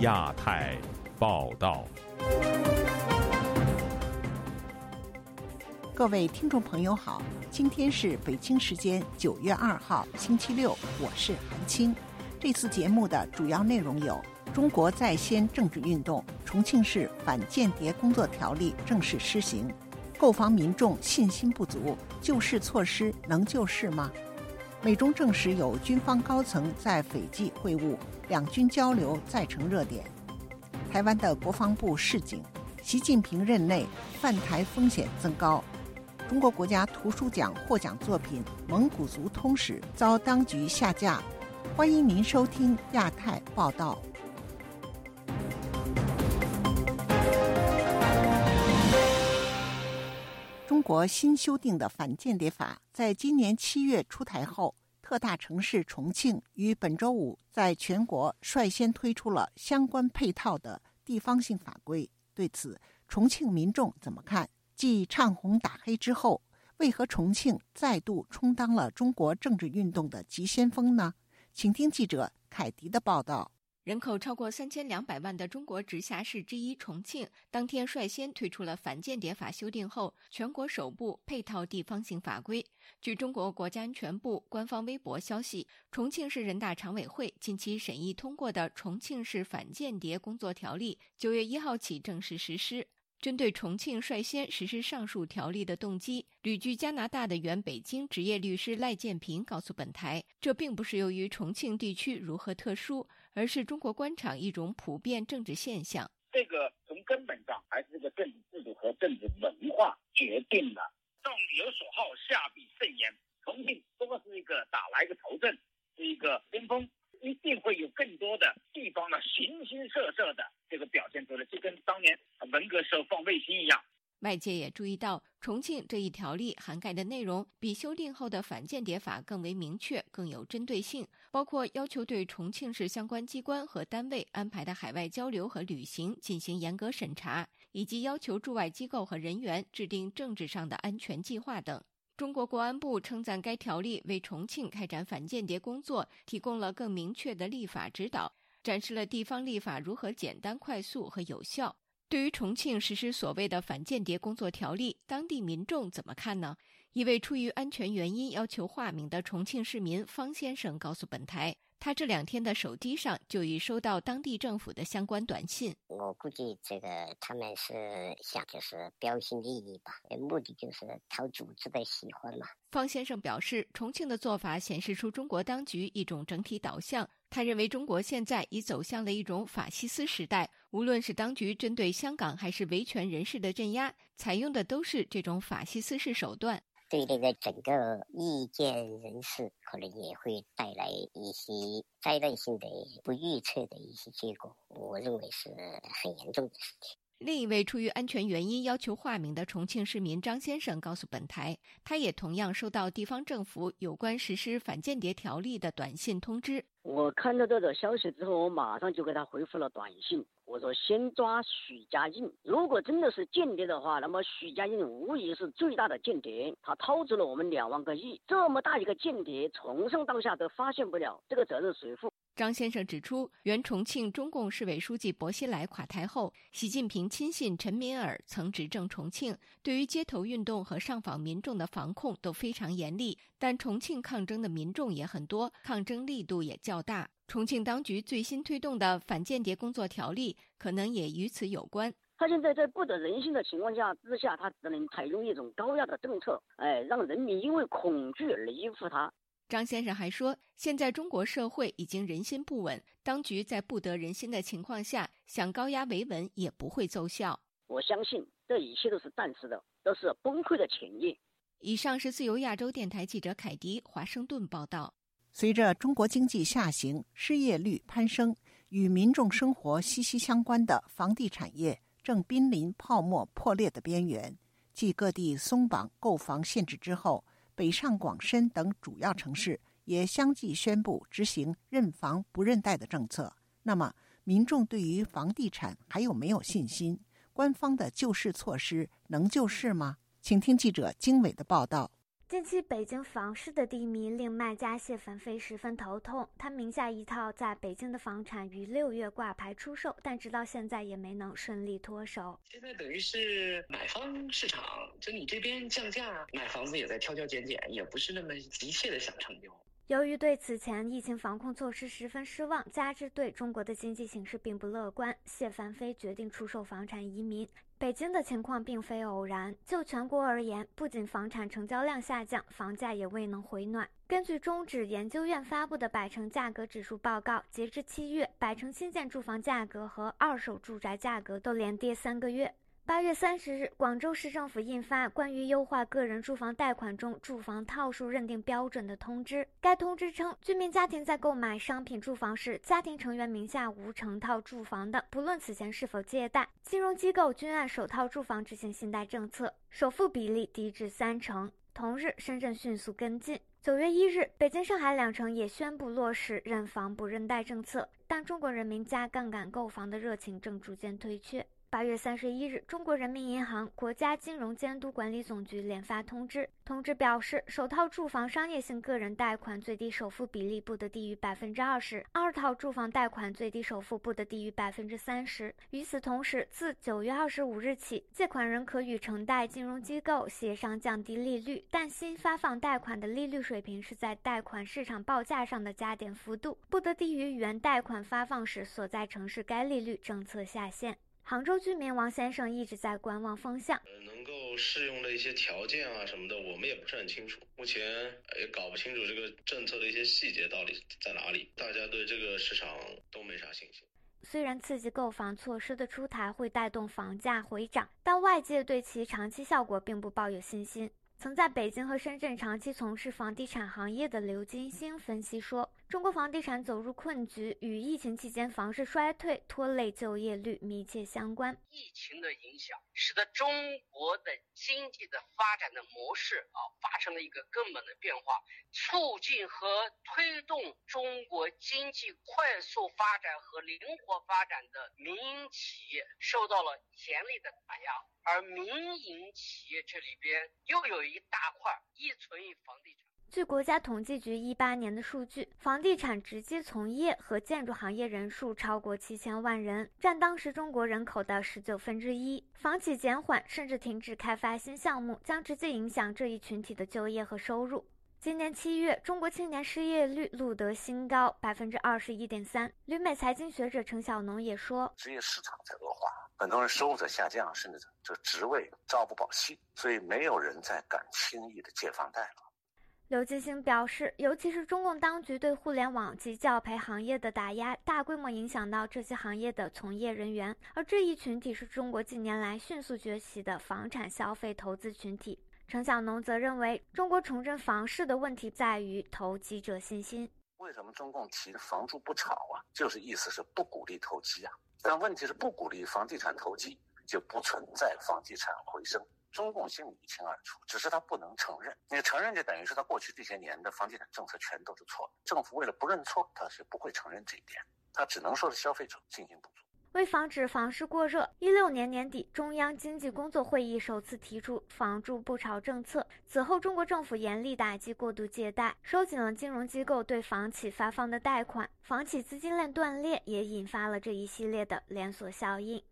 亚太报道。各位听众朋友好，今天是北京时间九月二号星期六，我是韩青。这次节目的主要内容有：中国在先政治运动，重庆市反间谍工作条例正式施行；购房民众信心不足，救市措施能救市吗？美中证实有军方高层在斐济会晤，两军交流再成热点。台湾的国防部示警，习近平任内犯台风险增高。中国国家图书奖获奖作品《蒙古族通史》遭当局下架。欢迎您收听亚太报道。中国新修订的反间谍法在今年七月出台后，特大城市重庆于本周五在全国率先推出了相关配套的地方性法规。对此，重庆民众怎么看？继唱红打黑之后，为何重庆再度充当了中国政治运动的急先锋呢？请听记者凯迪的报道。人口超过三千两百万的中国直辖市之一重庆，当天率先推出了反间谍法修订后全国首部配套地方性法规。据中国国家安全部官方微博消息，重庆市人大常委会近期审议通过的《重庆市反间谍工作条例》，九月一号起正式实施。针对重庆率先实施上述条例的动机，旅居加拿大的原北京职业律师赖建平告诉本台，这并不是由于重庆地区如何特殊，而是中国官场一种普遍政治现象。这个从根本上还是这个政治制度和政治文化决定了。上有所好，下必甚焉。重庆多是一个打了一个头阵，是一个先锋。一定会有更多的地方呢，形形色色的这个表现出来，就跟当年文革时候放卫星一样。外界也注意到，重庆这一条例涵盖的内容比修订后的反间谍法更为明确、更有针对性，包括要求对重庆市相关机关和单位安排的海外交流和旅行进行严格审查，以及要求驻外机构和人员制定政治上的安全计划等。中国国安部称赞该条例为重庆开展反间谍工作提供了更明确的立法指导，展示了地方立法如何简单、快速和有效。对于重庆实施所谓的反间谍工作条例，当地民众怎么看呢？一位出于安全原因要求化名的重庆市民方先生告诉本台。他这两天的手机上就已收到当地政府的相关短信。我估计这个他们是想就是标新立异吧，目的就是讨组织的喜欢嘛。方先生表示，重庆的做法显示出中国当局一种整体导向。他认为中国现在已走向了一种法西斯时代，无论是当局针对香港还是维权人士的镇压，采用的都是这种法西斯式手段。对那个整个意见人士，可能也会带来一些灾难性的、不预测的一些结果。我认为是很严重的事情。另一位出于安全原因要求化名的重庆市民张先生告诉本台，他也同样收到地方政府有关实施反间谍条例的短信通知。我看到这个消息之后，我马上就给他回复了短信。我说先抓许家印，如果真的是间谍的话，那么许家印无疑是最大的间谍，他掏走了我们两万个亿，这么大一个间谍，从上到下都发现不了，这个责任谁负？张先生指出，原重庆中共市委书记薄熙来垮台后，习近平亲信陈敏尔曾执政重庆，对于街头运动和上访民众的防控都非常严厉，但重庆抗争的民众也很多，抗争力度也较大。重庆当局最新推动的反间谍工作条例，可能也与此有关。他现在在不得人心的情况下之下，他只能采用一种高压的政策，哎，让人民因为恐惧而依附他。张先生还说，现在中国社会已经人心不稳，当局在不得人心的情况下，想高压维稳也不会奏效。我相信这一切都是暂时的，都是崩溃的前夜。以上是自由亚洲电台记者凯迪华盛顿报道。随着中国经济下行、失业率攀升，与民众生活息息相关的房地产业正濒临泡沫破裂的边缘。继各地松绑购房限制之后，北上广深等主要城市也相继宣布执行认房不认贷的政策。那么，民众对于房地产还有没有信心？官方的救市措施能救市吗？请听记者经纬的报道。近期北京房市的低迷令卖家谢凡飞十分头痛。他名下一套在北京的房产于六月挂牌出售，但直到现在也没能顺利脱手。现在等于是买方市场，就你这边降价，买房子也在挑挑拣拣，也不是那么急切的想成交。由于对此前疫情防控措施十分失望，加之对中国的经济形势并不乐观，谢凡飞决定出售房产移民。北京的情况并非偶然，就全国而言，不仅房产成交量下降，房价也未能回暖。根据中指研究院发布的百城价格指数报告，截至七月，百城新建住房价格和二手住宅价格都连跌三个月。八月三十日，广州市政府印发关于优化个人住房贷款中住房套数认定标准的通知。该通知称，居民家庭在购买商品住房时，家庭成员名下无成套住房的，不论此前是否借贷，金融机构均按首套住房执行信贷政策，首付比例低至三成。同日，深圳迅速跟进。九月一日，北京、上海两城也宣布落实认房不认贷政策，但中国人民加杠杆购房的热情正逐渐退却。八月三十一日，中国人民银行、国家金融监督管理总局联发通知，通知表示，首套住房商业性个人贷款最低首付比例不得低于百分之二十，二套住房贷款最低首付不得低于百分之三十。与此同时，自九月二十五日起，借款人可与承贷金融机构协商降低利率，但新发放贷款的利率水平是在贷款市场报价上的加点幅度，不得低于原贷款发放时所在城市该利率政策下限。杭州居民王先生一直在观望风向，呃，能够适用的一些条件啊什么的，我们也不是很清楚，目前也搞不清楚这个政策的一些细节到底在哪里，大家对这个市场都没啥信心。虽然刺激购房措施的出台会带动房价回涨，但外界对其长期效果并不抱有信心。曾在北京和深圳长期从事房地产行业的刘金星分析说。中国房地产走入困局，与疫情期间房市衰退、拖累就业率密切相关。疫情的影响，使得中国的经济的发展的模式啊，发生了一个根本的变化，促进和推动中国经济快速发展和灵活发展的民营企业受到了严厉的打压，而民营企业这里边又有一大块依存于房地产。据国家统计局一八年的数据，房地产直接从业和建筑行业人数超过七千万人，占当时中国人口的十九分之一。房企减缓甚至停止开发新项目，将直接影响这一群体的就业和收入。今年七月，中国青年失业率录得新高，百分之二十一点三。旅美财经学者陈小农也说，职业市场在恶化，很多人收入在下降，甚至这职位朝不保夕，所以没有人再敢轻易的借房贷了。刘金星表示，尤其是中共当局对互联网及教培行业的打压，大规模影响到这些行业的从业人员，而这一群体是中国近年来迅速崛起的房产消费投资群体。陈小农则认为，中国重振房市的问题在于投机者信心。为什么中共提房住不炒啊？就是意思是不鼓励投机啊。但问题是不鼓励房地产投机，就不存在房地产回升。中共心里一清二楚，只是他不能承认。你承认，就等于是他过去这些年的房地产政策全都是错的。政府为了不认错，他是不会承认这一点，他只能说是消费者信心不足。为防止房市过热，一六年年底，中央经济工作会议首次提出“房住不炒”政策。此后，中国政府严厉打击过度借贷，收紧了金融机构对房企发放的贷款，房企资金链断裂，也引发了这一系列的连锁效应。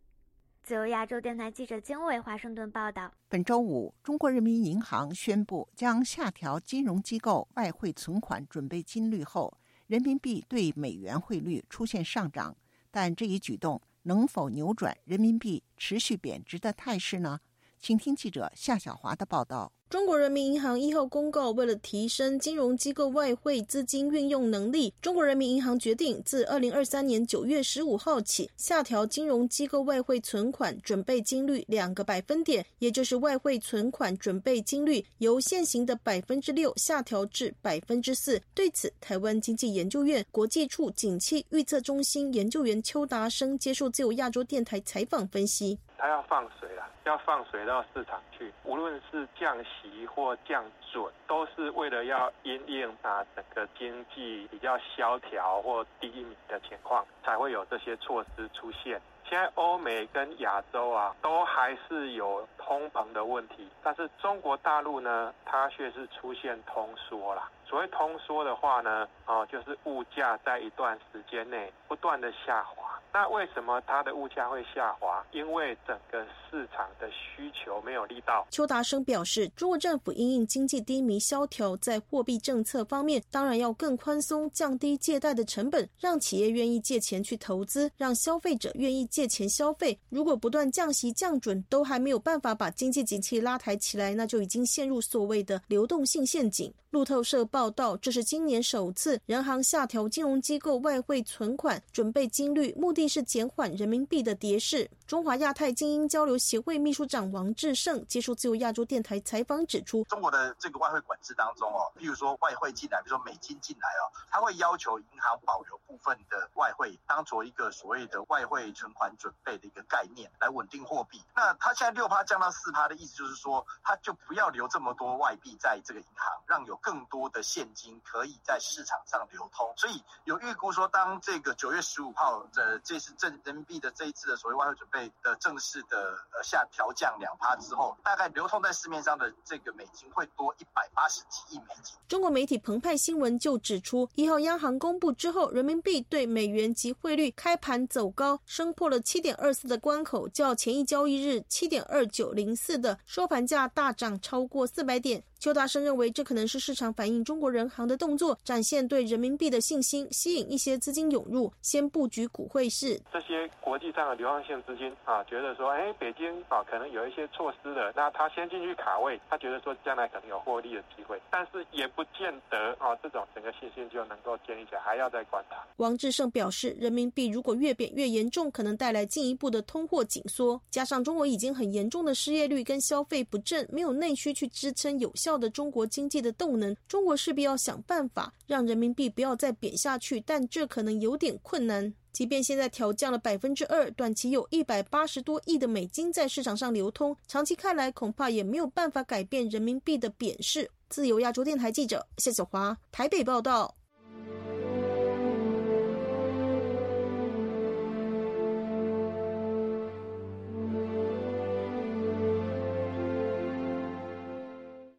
自由亚洲电台记者经纬华盛顿报道：本周五，中国人民银行宣布将下调金融机构外汇存款准备金率后，人民币对美元汇率出现上涨。但这一举动能否扭转人民币持续贬值的态势呢？请听记者夏小华的报道。中国人民银行一号公告，为了提升金融机构外汇资金运用能力，中国人民银行决定自二零二三年九月十五号起，下调金融机构外汇存款准备金率两个百分点，也就是外汇存款准备金率由现行的百分之六下调至百分之四。对此，台湾经济研究院国际处景气预测中心研究员邱达生接受自由亚洲电台采访分析。它要放水了，要放水到市场去。无论是降息或降准，都是为了要因应它整个经济比较萧条或低迷的情况，才会有这些措施出现。现在欧美跟亚洲啊，都还是有通膨的问题，但是中国大陆呢，它却是出现通缩了。所谓通缩的话呢，哦，就是物价在一段时间内不断的下滑。那为什么它的物价会下滑？因为整个市场的需求没有力道。邱达生表示，中国政府因应经济低迷萧条，在货币政策方面当然要更宽松，降低借贷的成本，让企业愿意借钱去投资，让消费者愿意借钱消费。如果不断降息降准都还没有办法把经济景气拉抬起来，那就已经陷入所谓的流动性陷阱。路透社报报道，这是今年首次人行下调金融机构外汇存款准备金率，目的是减缓人民币的跌势。中华亚太精英交流协会秘书长王志胜接受自由亚洲电台采访指出，中国的这个外汇管制当中哦，譬如说外汇进来，比如说美金进来哦，他会要求银行保留部分的外汇，当做一个所谓的外汇存款准备的一个概念来稳定货币。那他现在六趴降到四趴的意思就是说，他就不要留这么多外币在这个银行，让有更多的现金可以在市场上流通。所以有预估说，当这个九月十五号的这次正人民币的这一次的所谓外汇准备。的正式的呃下调降两趴之后，大概流通在市面上的这个美金会多一百八十几亿美金。中国媒体澎湃新闻就指出，一号央行公布之后，人民币对美元及汇率开盘走高，升破了七点二四的关口，较前一交易日七点二九零四的收盘价大涨超过四百点。邱大生认为，这可能是市场反映中国人行的动作，展现对人民币的信心，吸引一些资金涌入，先布局股汇市。这些国际上的流浪性资金啊，觉得说，哎，北京啊，可能有一些措施的，那他先进去卡位，他觉得说将来可能有获利的机会，但是也不见得啊，这种整个信心就能够建立起来，还要再观察。王志胜表示，人民币如果越贬越严重，可能带来进一步的通货紧缩，加上中国已经很严重的失业率跟消费不振，没有内需去支撑有效。的中国经济的动能，中国势必要想办法让人民币不要再贬下去，但这可能有点困难。即便现在调降了百分之二，短期有一百八十多亿的美金在市场上流通，长期看来恐怕也没有办法改变人民币的贬势。自由亚洲电台记者谢小华台北报道。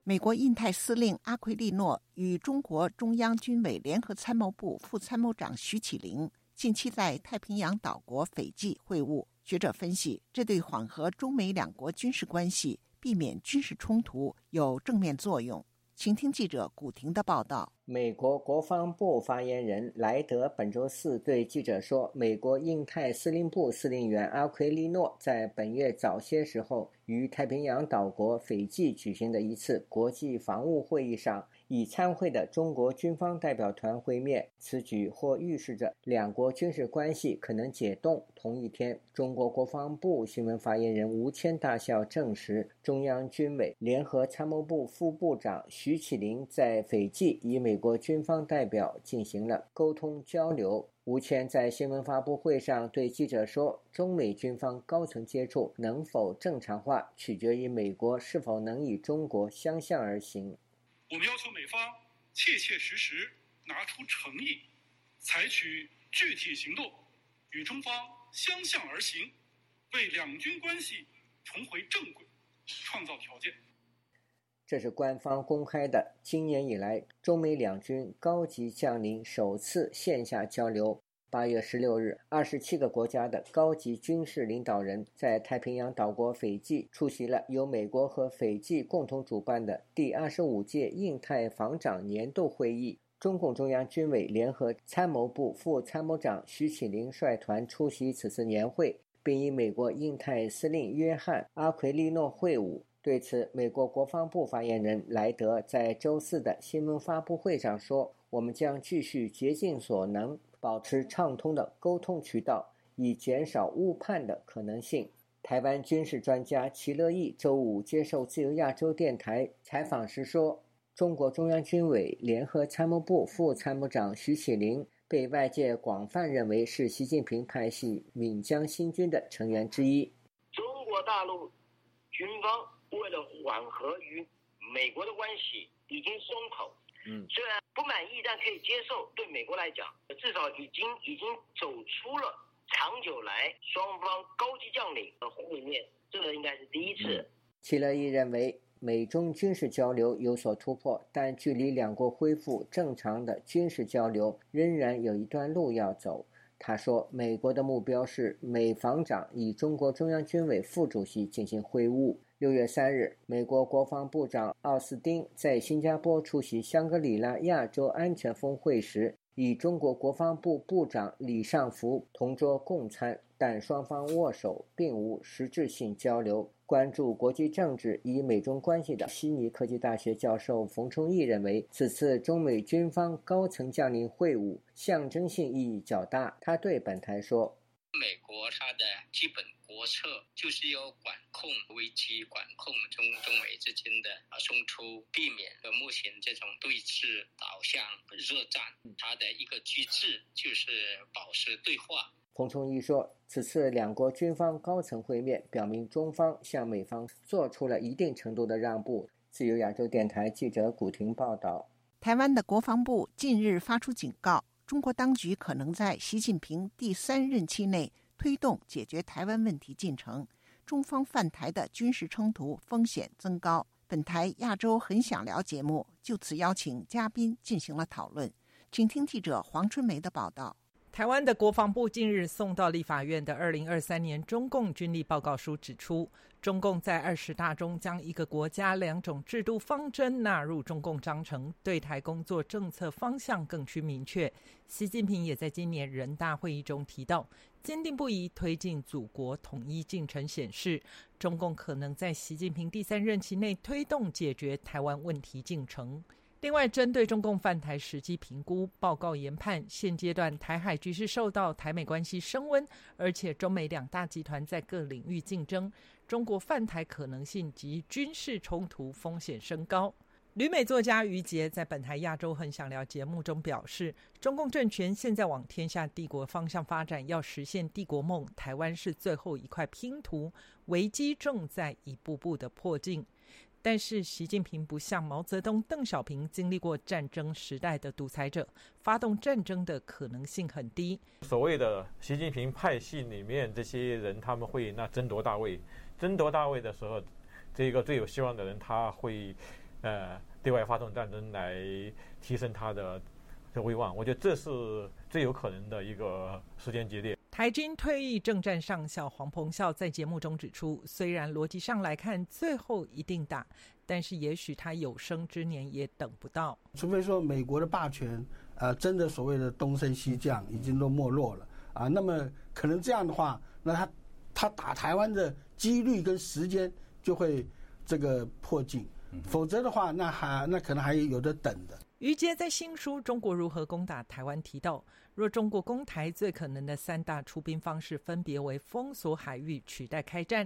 美国印太司令阿奎利诺与中国中央军委联合参谋部副参谋长徐启林近期在太平洋岛国斐济会晤。学者分析，这对缓和中美两国军事关系、避免军事冲突有正面作用。请听记者古婷的报道。美国国防部发言人莱德本周四对记者说：“美国印太司令部司令员阿奎利诺在本月早些时候于太平洋岛国斐济举行的一次国际防务会议上。”已参会的中国军方代表团会面，此举或预示着两国军事关系可能解冻。同一天，中国国防部新闻发言人吴谦大校证实，中央军委联合参谋部副部长徐启林在斐济与美国军方代表进行了沟通交流。吴谦在新闻发布会上对记者说：“中美军方高层接触能否正常化，取决于美国是否能与中国相向而行。”我们要求美方切切实实拿出诚意，采取具体行动，与中方相向而行，为两军关系重回正轨创造条件。这是官方公开的今年以来中美两军高级将领首次线下交流。八月十六日，二十七个国家的高级军事领导人在太平洋岛国斐济出席了由美国和斐济共同主办的第二十五届印太防长年度会议。中共中央军委联合参谋部副参谋长徐启林率团出席此次年会，并与美国印太司令约翰·阿奎利诺会晤。对此，美国国防部发言人莱德在周四的新闻发布会上说：“我们将继续竭尽所能。”保持畅通的沟通渠道，以减少误判的可能性。台湾军事专家齐乐毅周五接受自由亚洲电台采访时说：“中国中央军委联合参谋部副参谋长徐启林被外界广泛认为是习近平派系闽江新军的成员之一。中国大陆军方为了缓和与美国的关系，已经松口。嗯，虽然不满意，但可以接受。对美国来讲，至少已经已经走出了长久来双方高级将领的会面，这个应该是第一次。齐乐毅认为，美中军事交流有所突破，但距离两国恢复正常的军事交流仍然有一段路要走。他说，美国的目标是美防长与中国中央军委副主席进行会晤。六月三日，美国国防部长奥斯汀在新加坡出席香格里拉亚洲安全峰会时，与中国国防部部长李尚福同桌共餐，但双方握手，并无实质性交流。关注国际政治与美中关系的悉尼科技大学教授冯崇义认为，此次中美军方高层将领会晤象征性意义较大。他对本台说：“美国它的基本。”国策就是要管控危机，管控中中美之间的啊冲突，避免和目前这种对峙导向热战。它的一个机制就是保持对话。彭崇义说，此次两国军方高层会面，表明中方向美方做出了一定程度的让步。自由亚洲电台记者古婷报道。台湾的国防部近日发出警告，中国当局可能在习近平第三任期内。推动解决台湾问题进程，中方犯台的军事冲突风险增高。本台亚洲很想聊节目就此邀请嘉宾进行了讨论，请听记者黄春梅的报道。台湾的国防部近日送到立法院的二零二三年中共军力报告书指出，中共在二十大中将一个国家两种制度方针纳入中共章程，对台工作政策方向更趋明确。习近平也在今年人大会议中提到，坚定不移推进祖国统一进程，显示中共可能在习近平第三任期内推动解决台湾问题进程。另外，针对中共犯台时机评估报告研判，现阶段台海局势受到台美关系升温，而且中美两大集团在各领域竞争，中国犯台可能性及军事冲突风险升高。旅美作家于杰在本台《亚洲很想聊》节目中表示，中共政权现在往天下帝国方向发展，要实现帝国梦，台湾是最后一块拼图，危机正在一步步的迫近。但是，习近平不像毛泽东、邓小平经历过战争时代的独裁者，发动战争的可能性很低。所谓的习近平派系里面这些人，他们会那争夺大位，争夺大位的时候，这个最有希望的人，他会呃对外发动战争来提升他的威望。我觉得这是最有可能的一个时间节点。台军退役政战上校黄鹏孝在节目中指出，虽然逻辑上来看最后一定打，但是也许他有生之年也等不到。除非说美国的霸权，呃，真的所谓的东升西降已经都没落了啊，那么可能这样的话，那他他打台湾的几率跟时间就会这个迫近，否则的话，那还那可能还有的等的。于杰在新书《中国如何攻打台湾》提到，若中国攻台，最可能的三大出兵方式分别为封锁海域取代开战；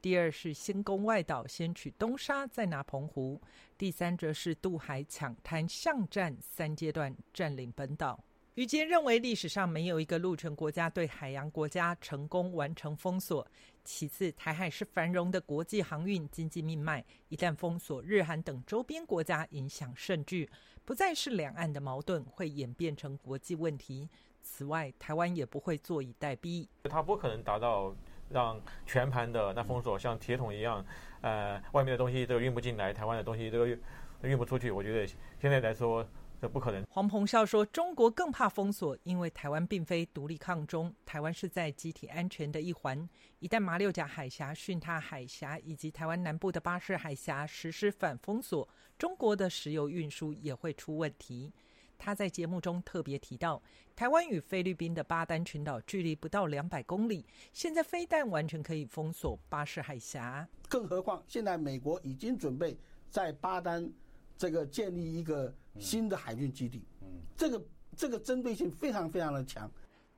第二是先攻外岛，先取东沙，再拿澎湖；第三则是渡海抢滩巷战，三阶段占领本岛。于杰认为，历史上没有一个陆权国家对海洋国家成功完成封锁。其次，台海是繁荣的国际航运经济命脉，一旦封锁，日韩等周边国家影响甚巨。不再是两岸的矛盾，会演变成国际问题。此外，台湾也不会坐以待毙。他不可能达到让全盘的那封锁像铁桶一样，呃，外面的东西都运不进来，台湾的东西都运不出去。我觉得现在来说。这不可能。黄鹏孝说：“中国更怕封锁，因为台湾并非独立抗中，台湾是在集体安全的一环。一旦马六甲海峡、巽他海峡以及台湾南部的巴士海峡实施反封锁，中国的石油运输也会出问题。”他在节目中特别提到，台湾与菲律宾的巴丹群岛距离不到两百公里，现在非但完全可以封锁巴士海峡。更何况，现在美国已经准备在巴丹这个建立一个。新的海军基地，嗯，这个这个针对性非常非常的强。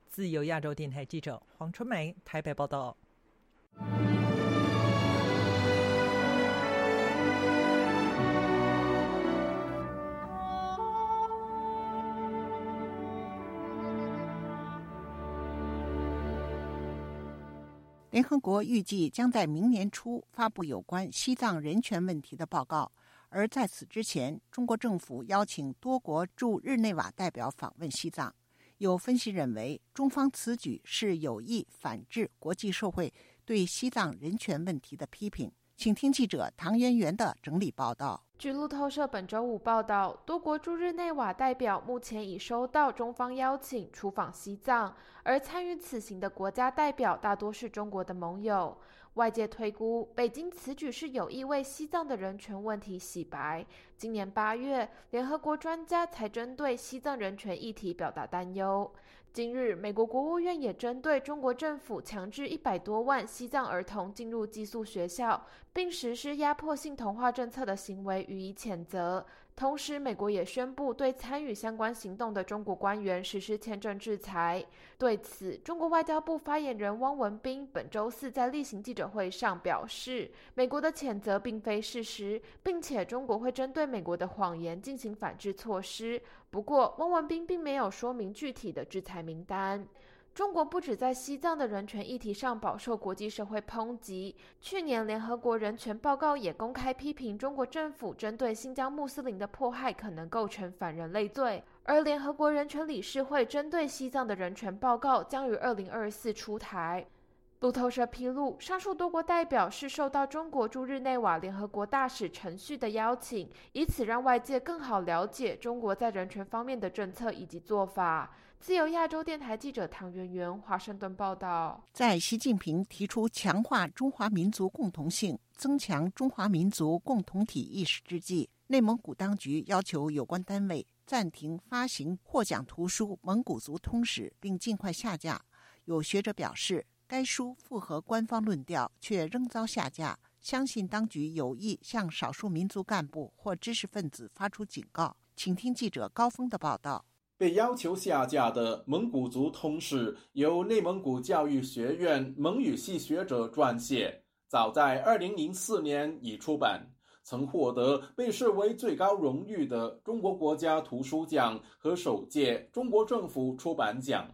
自由亚洲电台记者黄春梅台北报道。联合国预计将在明年初发布有关西藏人权问题的报告，而在此之前，中国政府邀请多国驻日内瓦代表访问西藏。有分析认为，中方此举是有意反制国际社会对西藏人权问题的批评。请听记者唐媛媛的整理报道。据路透社本周五报道，多国驻日内瓦代表目前已收到中方邀请出访西藏，而参与此行的国家代表大多是中国的盟友。外界推估，北京此举是有意为西藏的人权问题洗白。今年八月，联合国专家才针对西藏人权议题表达担忧。今日，美国国务院也针对中国政府强制一百多万西藏儿童进入寄宿学校，并实施压迫性同化政策的行为予以谴责。同时，美国也宣布对参与相关行动的中国官员实施签证制裁。对此，中国外交部发言人汪文斌本周四在例行记者会上表示，美国的谴责并非事实，并且中国会针对美国的谎言进行反制措施。不过，汪文斌并没有说明具体的制裁名单。中国不止在西藏的人权议题上饱受国际社会抨击，去年联合国人权报告也公开批评中国政府针对新疆穆斯林的迫害可能构成反人类罪。而联合国人权理事会针对西藏的人权报告将于二零二四出台。路透社披露，上述多国代表是受到中国驻日内瓦联合国大使程序的邀请，以此让外界更好了解中国在人权方面的政策以及做法。自由亚洲电台记者唐媛媛华盛顿报道：在习近平提出强化中华民族共同性、增强中华民族共同体意识之际，内蒙古当局要求有关单位暂停发行获奖图书《蒙古族通史》，并尽快下架。有学者表示，该书符合官方论调，却仍遭下架，相信当局有意向少数民族干部或知识分子发出警告。请听记者高峰的报道。被要求下架的《蒙古族通史》由内蒙古教育学院蒙语系学者撰写，早在2004年已出版，曾获得被视为最高荣誉的中国国家图书奖和首届中国政府出版奖。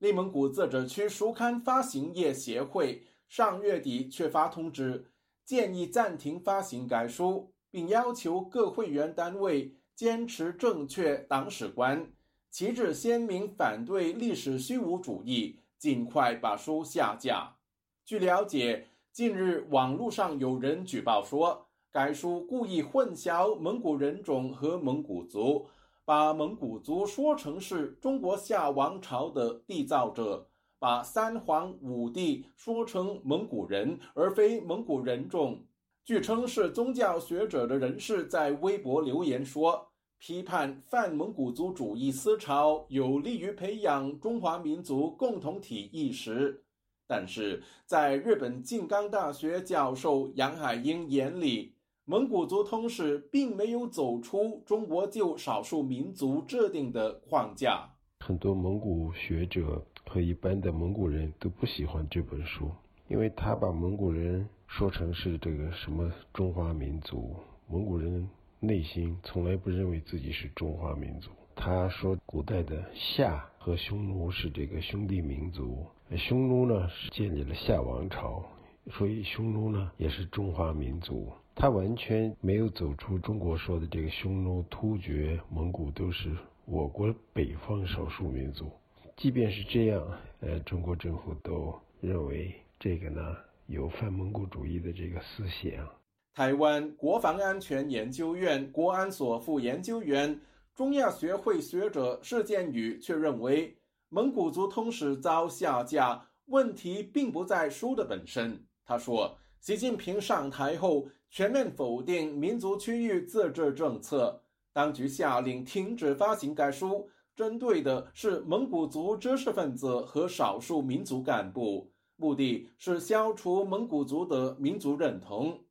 内蒙古自治区书刊发行业协会上月底却发通知，建议暂停发行该书，并要求各会员单位坚持正确党史观。旗帜鲜明反对历史虚无主义，尽快把书下架。据了解，近日网络上有人举报说，该书故意混淆蒙古人种和蒙古族，把蒙古族说成是中国夏王朝的缔造者，把三皇五帝说成蒙古人而非蒙古人种。据称是宗教学者的人士在微博留言说。批判泛蒙古族主义思潮有利于培养中华民族共同体意识，但是在日本静冈大学教授杨海英眼里，蒙古族通史并没有走出中国就少数民族制定的框架。很多蒙古学者和一般的蒙古人都不喜欢这本书，因为他把蒙古人说成是这个什么中华民族，蒙古人。内心从来不认为自己是中华民族。他说，古代的夏和匈奴是这个兄弟民族，匈奴呢是建立了夏王朝，所以匈奴呢也是中华民族。他完全没有走出中国说的这个匈奴、突厥、蒙古都是我国北方少数民族。即便是这样，呃，中国政府都认为这个呢有反蒙古主义的这个思想。台湾国防安全研究院国安所副研究员、中亚学会学者施建宇却认为，蒙古族通史遭下架，问题并不在书的本身。他说，习近平上台后全面否定民族区域自治政策，当局下令停止发行该书，针对的是蒙古族知识分子和少数民族干部，目的是消除蒙古族的民族认同。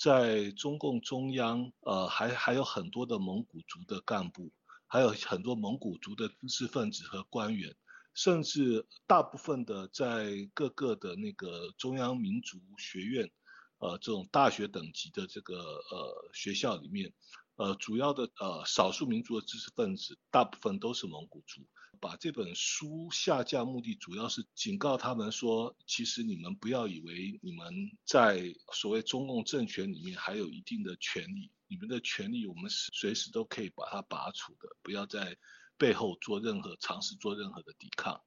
在中共中央，呃，还还有很多的蒙古族的干部，还有很多蒙古族的知识分子和官员，甚至大部分的在各个的那个中央民族学院，呃，这种大学等级的这个呃学校里面，呃，主要的呃少数民族的知识分子，大部分都是蒙古族。把这本书下架，目的主要是警告他们说，其实你们不要以为你们在所谓中共政权里面还有一定的权利，你们的权利我们随时都可以把它拔除的，不要在背后做任何尝试做任何的抵抗。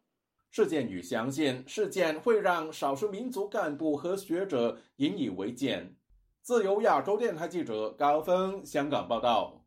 事件与相信，事件会让少数民族干部和学者引以为戒。自由亚洲电台记者高峰香港报道。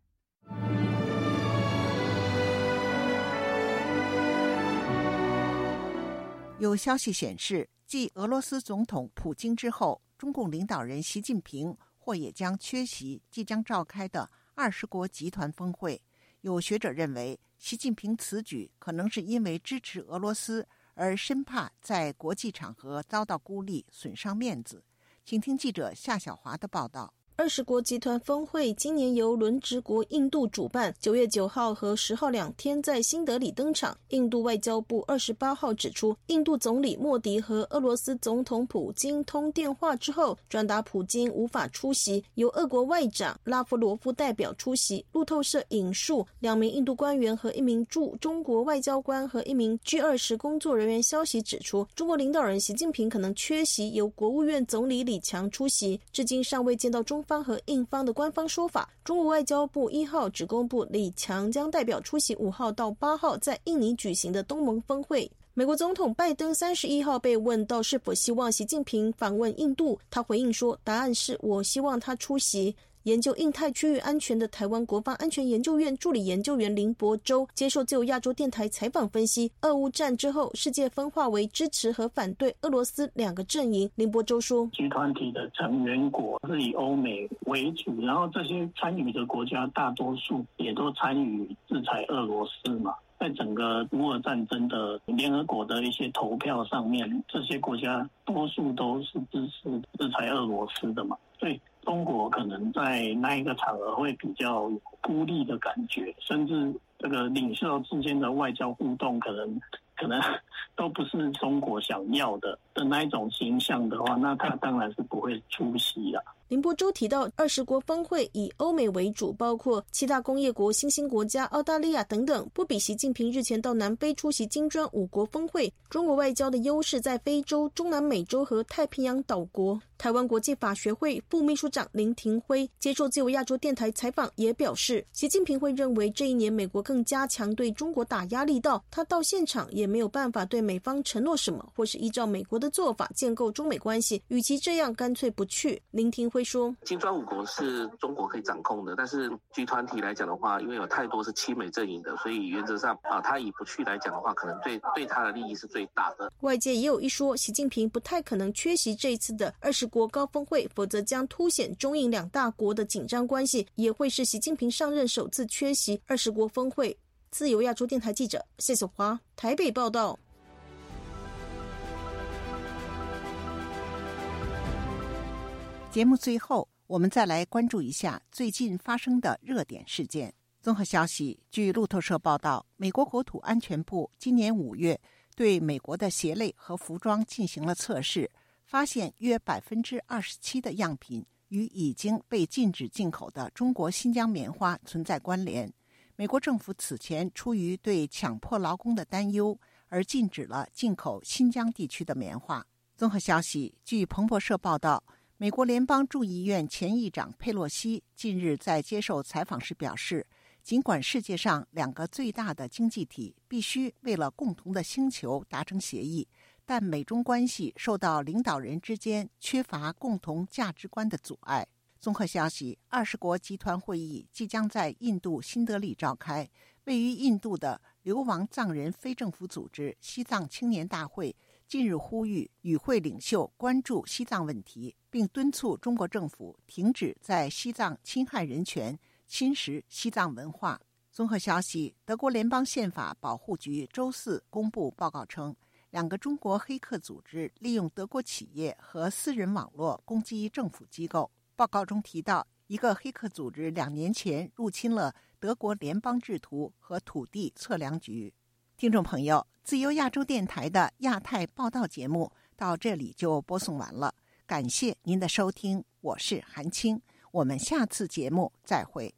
有消息显示，继俄罗斯总统普京之后，中共领导人习近平或也将缺席即将召开的二十国集团峰会。有学者认为，习近平此举可能是因为支持俄罗斯，而生怕在国际场合遭到孤立，损伤面子。请听记者夏小华的报道。二十国集团峰会今年由轮值国印度主办，九月九号和十号两天在新德里登场。印度外交部二十八号指出，印度总理莫迪和俄罗斯总统普京通电话之后，转达普京无法出席，由俄国外长拉夫罗夫代表出席。路透社引述两名印度官员和一名驻中国外交官和一名 G 二十工作人员消息指出，中国领导人习近平可能缺席，由国务院总理李强出席。至今尚未见到中。方和印方的官方说法，中国外交部一号只公布李强将代表出席五号到八号在印尼举行的东盟峰会。美国总统拜登三十一号被问到是否希望习近平访问印度，他回应说：“答案是我希望他出席。”研究印太区域安全的台湾国防安全研究院助理研究员林博洲接受自由亚洲电台采访分析，俄乌战之后，世界分化为支持和反对俄罗斯两个阵营。林博洲说：“集团体的成员国是以欧美为主，然后这些参与的国家大多数也都参与制裁俄罗斯嘛。在整个乌俄战争的联合国的一些投票上面，这些国家多数都是支持制裁俄罗斯的嘛，所以。”中国可能在那一个场合会比较孤立的感觉，甚至这个领袖之间的外交互动，可能 可能 都不是中国想要的的那一种形象的话，那他当然是不会出席了。林波洲提到，二十国峰会以欧美为主，包括七大工业国、新兴国家、澳大利亚等等，不比习近平日前到南非出席金砖五国峰会。中国外交的优势在非洲、中南美洲和太平洋岛国。台湾国际法学会副秘书长林廷辉接受自由亚洲电台采访，也表示，习近平会认为这一年美国更加强对中国打压力道，他到现场也没有办法对美方承诺什么，或是依照美国的做法建构中美关系，与其这样，干脆不去。林廷辉说，金砖五国是中国可以掌控的，但是集团体来讲的话，因为有太多是亲美阵营的，所以原则上啊，他以不去来讲的话，可能对对他的利益是最大的。外界也有一说，习近平不太可能缺席这一次的二十。国高峰会，否则将凸显中印两大国的紧张关系，也会是习近平上任首次缺席二十国峰会。自由亚洲电台记者谢小华台北报道。节目最后，我们再来关注一下最近发生的热点事件。综合消息，据路透社报道，美国国土安全部今年五月对美国的鞋类和服装进行了测试。发现约百分之二十七的样品与已经被禁止进口的中国新疆棉花存在关联。美国政府此前出于对强迫劳工的担忧，而禁止了进口新疆地区的棉花。综合消息，据彭博社报道，美国联邦众议院前议长佩洛西近日在接受采访时表示，尽管世界上两个最大的经济体必须为了共同的星球达成协议。但美中关系受到领导人之间缺乏共同价值观的阻碍。综合消息，二十国集团会议即将在印度新德里召开。位于印度的流亡藏人非政府组织西藏青年大会近日呼吁与会领袖关注西藏问题，并敦促中国政府停止在西藏侵害人权、侵蚀西藏文化。综合消息，德国联邦宪法保护局周四公布报告称。两个中国黑客组织利用德国企业和私人网络攻击政府机构。报告中提到，一个黑客组织两年前入侵了德国联邦制图和土地测量局。听众朋友，自由亚洲电台的亚太报道节目到这里就播送完了，感谢您的收听，我是韩青，我们下次节目再会。